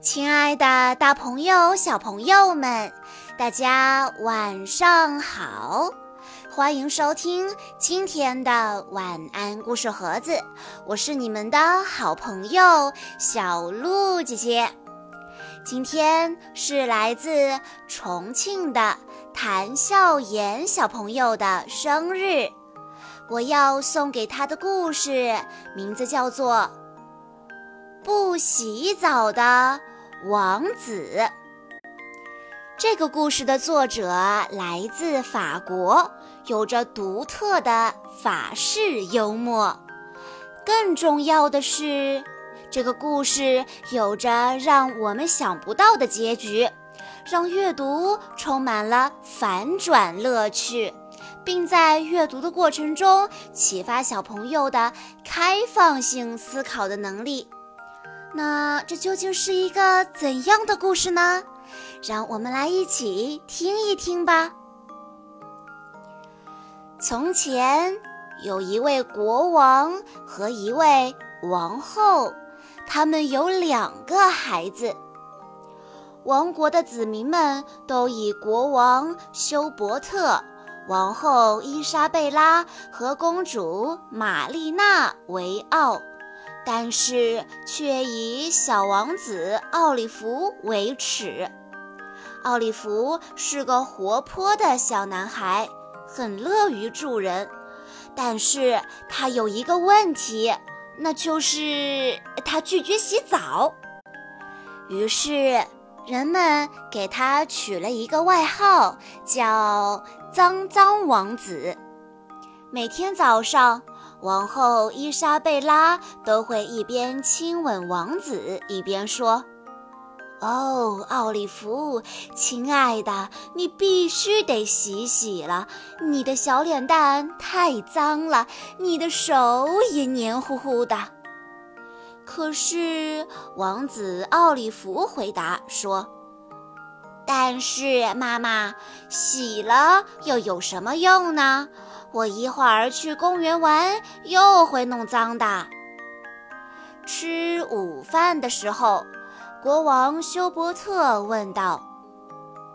亲爱的，大朋友、小朋友们，大家晚上好！欢迎收听今天的晚安故事盒子，我是你们的好朋友小鹿姐姐。今天是来自重庆的谭笑妍小朋友的生日，我要送给他的故事名字叫做《不洗澡的》。王子，这个故事的作者来自法国，有着独特的法式幽默。更重要的是，这个故事有着让我们想不到的结局，让阅读充满了反转乐趣，并在阅读的过程中启发小朋友的开放性思考的能力。那这究竟是一个怎样的故事呢？让我们来一起听一听吧。从前有一位国王和一位王后，他们有两个孩子。王国的子民们都以国王休伯特、王后伊莎贝拉和公主玛丽娜为傲。但是却以小王子奥利弗为耻。奥利弗是个活泼的小男孩，很乐于助人，但是他有一个问题，那就是他拒绝洗澡。于是人们给他取了一个外号，叫“脏脏王子”。每天早上。王后伊莎贝拉都会一边亲吻王子，一边说：“哦，奥利弗，亲爱的，你必须得洗洗了，你的小脸蛋太脏了，你的手也黏糊糊的。”可是王子奥利弗回答说：“但是妈妈，洗了又有什么用呢？”我一会儿去公园玩，又会弄脏的。吃午饭的时候，国王休伯特问道：“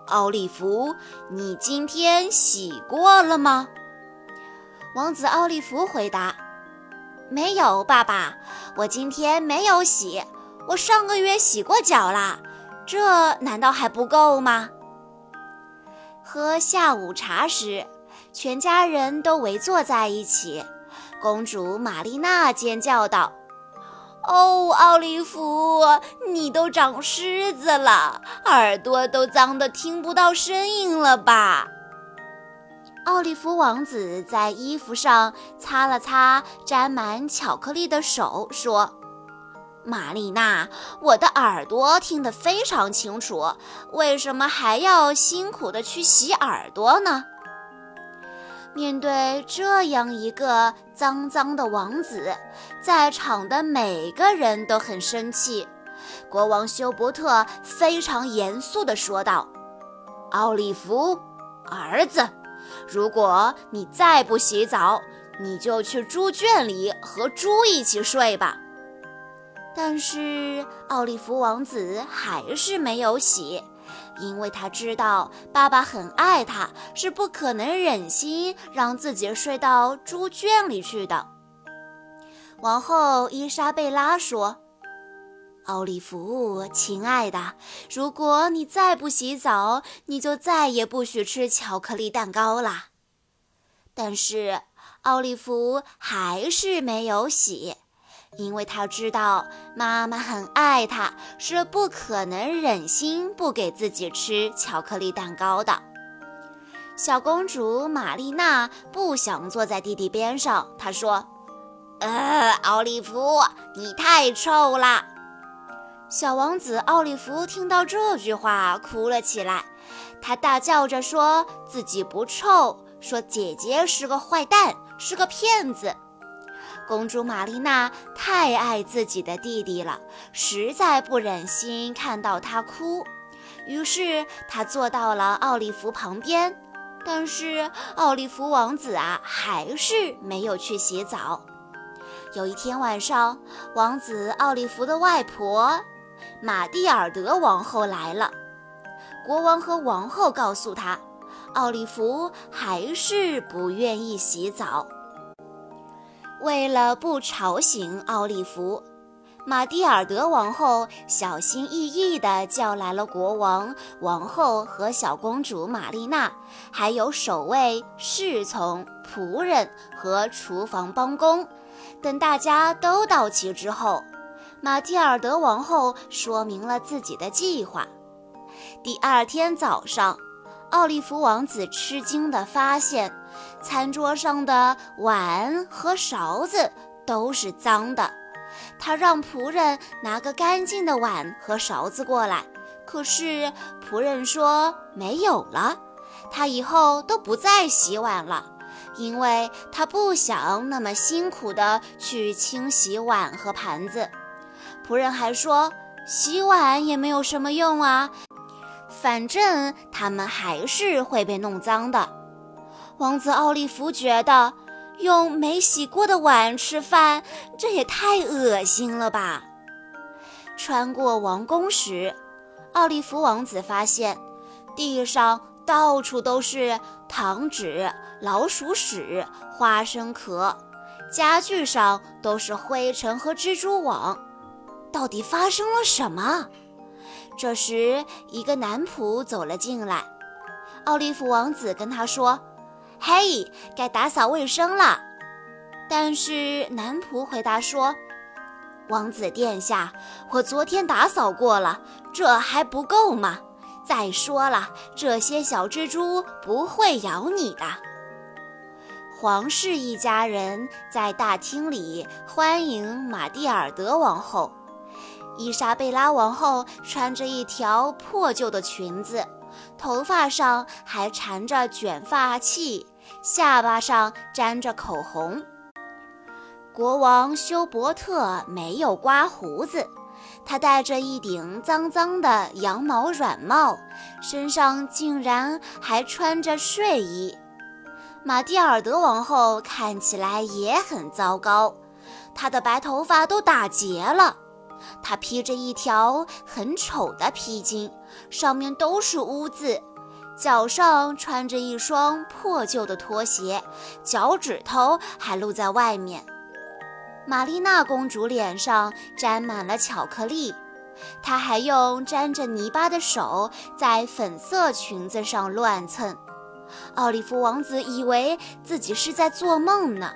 奥利弗，你今天洗过了吗？”王子奥利弗回答：“没有，爸爸，我今天没有洗。我上个月洗过脚啦，这难道还不够吗？”喝下午茶时。全家人都围坐在一起，公主玛丽娜尖叫道：“哦，奥利弗，你都长虱子了，耳朵都脏得听不到声音了吧？”奥利弗王子在衣服上擦了擦沾满巧克力的手，说：“玛丽娜，我的耳朵听得非常清楚，为什么还要辛苦的去洗耳朵呢？”面对这样一个脏脏的王子，在场的每个人都很生气。国王休伯特非常严肃地说道：“奥利弗，儿子，如果你再不洗澡，你就去猪圈里和猪一起睡吧。”但是奥利弗王子还是没有洗。因为他知道爸爸很爱他，是不可能忍心让自己睡到猪圈里去的。王后伊莎贝拉说：“奥利弗，亲爱的，如果你再不洗澡，你就再也不许吃巧克力蛋糕了。”但是奥利弗还是没有洗。因为他知道妈妈很爱他，是不可能忍心不给自己吃巧克力蛋糕的。小公主玛丽娜不想坐在弟弟边上，她说：“呃，奥利弗，你太臭了。”小王子奥利弗听到这句话，哭了起来。他大叫着说自己不臭，说姐姐是个坏蛋，是个骗子。公主玛丽娜太爱自己的弟弟了，实在不忍心看到他哭，于是她坐到了奥利弗旁边。但是奥利弗王子啊，还是没有去洗澡。有一天晚上，王子奥利弗的外婆玛蒂尔德王后来了。国王和王后告诉他，奥利弗还是不愿意洗澡。为了不吵醒奥利弗，玛蒂尔德王后小心翼翼地叫来了国王、王后和小公主玛丽娜，还有守卫、侍从、仆人和厨房帮工。等大家都到齐之后，玛蒂尔德王后说明了自己的计划。第二天早上，奥利弗王子吃惊地发现，餐桌上的碗和勺子都是脏的。他让仆人拿个干净的碗和勺子过来，可是仆人说没有了，他以后都不再洗碗了。因为他不想那么辛苦地去清洗碗和盘子，仆人还说洗碗也没有什么用啊，反正他们还是会被弄脏的。王子奥利弗觉得用没洗过的碗吃饭，这也太恶心了吧。穿过王宫时，奥利弗王子发现地上到处都是糖纸。老鼠屎、花生壳，家具上都是灰尘和蜘蛛网，到底发生了什么？这时，一个男仆走了进来。奥利弗王子跟他说：“嘿，该打扫卫生了。”但是男仆回答说：“王子殿下，我昨天打扫过了，这还不够吗？再说了，这些小蜘蛛不会咬你的。”皇室一家人在大厅里欢迎玛蒂尔德王后。伊莎贝拉王后穿着一条破旧的裙子，头发上还缠着卷发器，下巴上沾着口红。国王休伯特没有刮胡子，他戴着一顶脏脏的羊毛软帽，身上竟然还穿着睡衣。玛蒂尔德王后看起来也很糟糕，她的白头发都打结了，她披着一条很丑的披巾，上面都是污渍，脚上穿着一双破旧的拖鞋，脚趾头还露在外面。玛丽娜公主脸上沾满了巧克力，她还用沾着泥巴的手在粉色裙子上乱蹭。奥利弗王子以为自己是在做梦呢，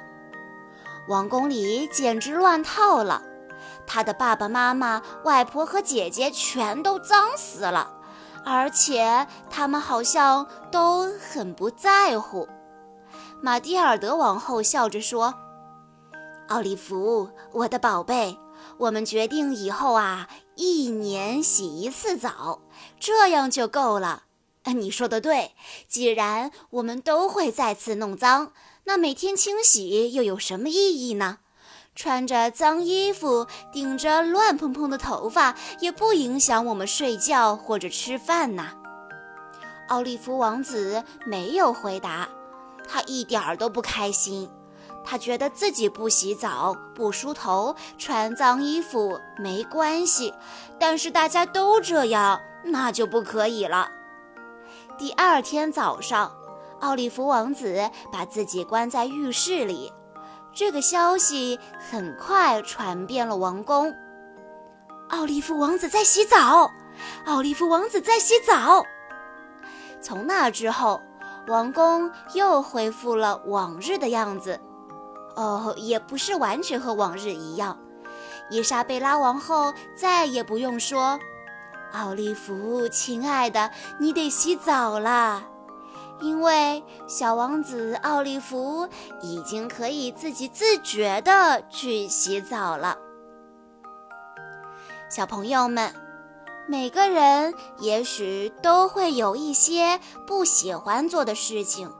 王宫里简直乱套了。他的爸爸妈妈、外婆和姐姐全都脏死了，而且他们好像都很不在乎。玛蒂尔德王后笑着说：“奥利弗，我的宝贝，我们决定以后啊，一年洗一次澡，这样就够了。”你说的对，既然我们都会再次弄脏，那每天清洗又有什么意义呢？穿着脏衣服，顶着乱蓬蓬的头发，也不影响我们睡觉或者吃饭呐。奥利弗王子没有回答，他一点儿都不开心。他觉得自己不洗澡、不梳头、穿脏衣服没关系，但是大家都这样，那就不可以了。第二天早上，奥利弗王子把自己关在浴室里。这个消息很快传遍了王宫。奥利弗王子在洗澡，奥利弗王子在洗澡。从那之后，王宫又恢复了往日的样子。哦，也不是完全和往日一样。伊莎贝拉王后再也不用说。奥利弗，亲爱的，你得洗澡啦，因为小王子奥利弗已经可以自己自觉地去洗澡了。小朋友们，每个人也许都会有一些不喜欢做的事情，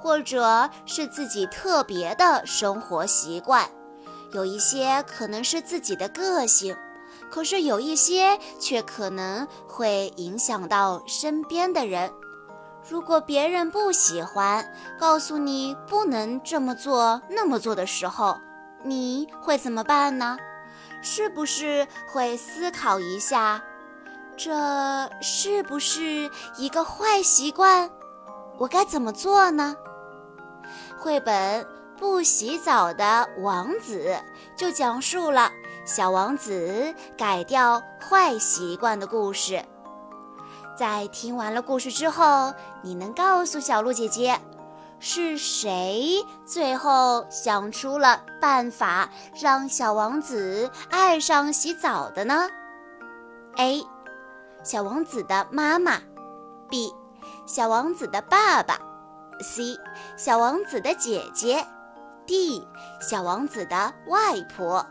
或者是自己特别的生活习惯，有一些可能是自己的个性。可是有一些却可能会影响到身边的人。如果别人不喜欢，告诉你不能这么做、那么做的时候，你会怎么办呢？是不是会思考一下，这是不是一个坏习惯？我该怎么做呢？绘本《不洗澡的王子》就讲述了小王子改掉坏习惯的故事。在听完了故事之后，你能告诉小鹿姐姐，是谁最后想出了办法让小王子爱上洗澡的呢？A. 小王子的妈妈，B. 小王子的爸爸，C. 小王子的姐姐，D. 小王子的外婆。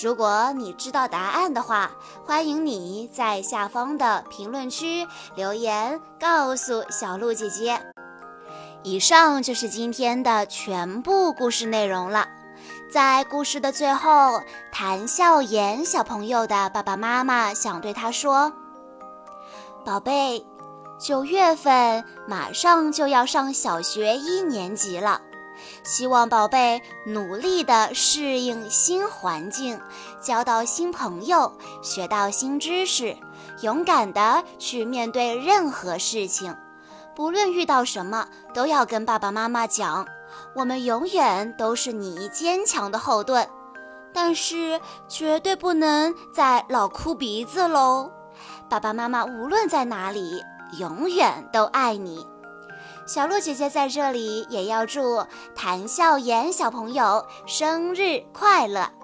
如果你知道答案的话，欢迎你在下方的评论区留言告诉小鹿姐姐。以上就是今天的全部故事内容了。在故事的最后，谭笑颜小朋友的爸爸妈妈想对他说：“宝贝，九月份马上就要上小学一年级了。”希望宝贝努力地适应新环境，交到新朋友，学到新知识，勇敢地去面对任何事情。不论遇到什么，都要跟爸爸妈妈讲，我们永远都是你坚强的后盾。但是绝对不能再老哭鼻子喽！爸爸妈妈无论在哪里，永远都爱你。小鹿姐姐在这里也要祝谭笑颜小朋友生日快乐。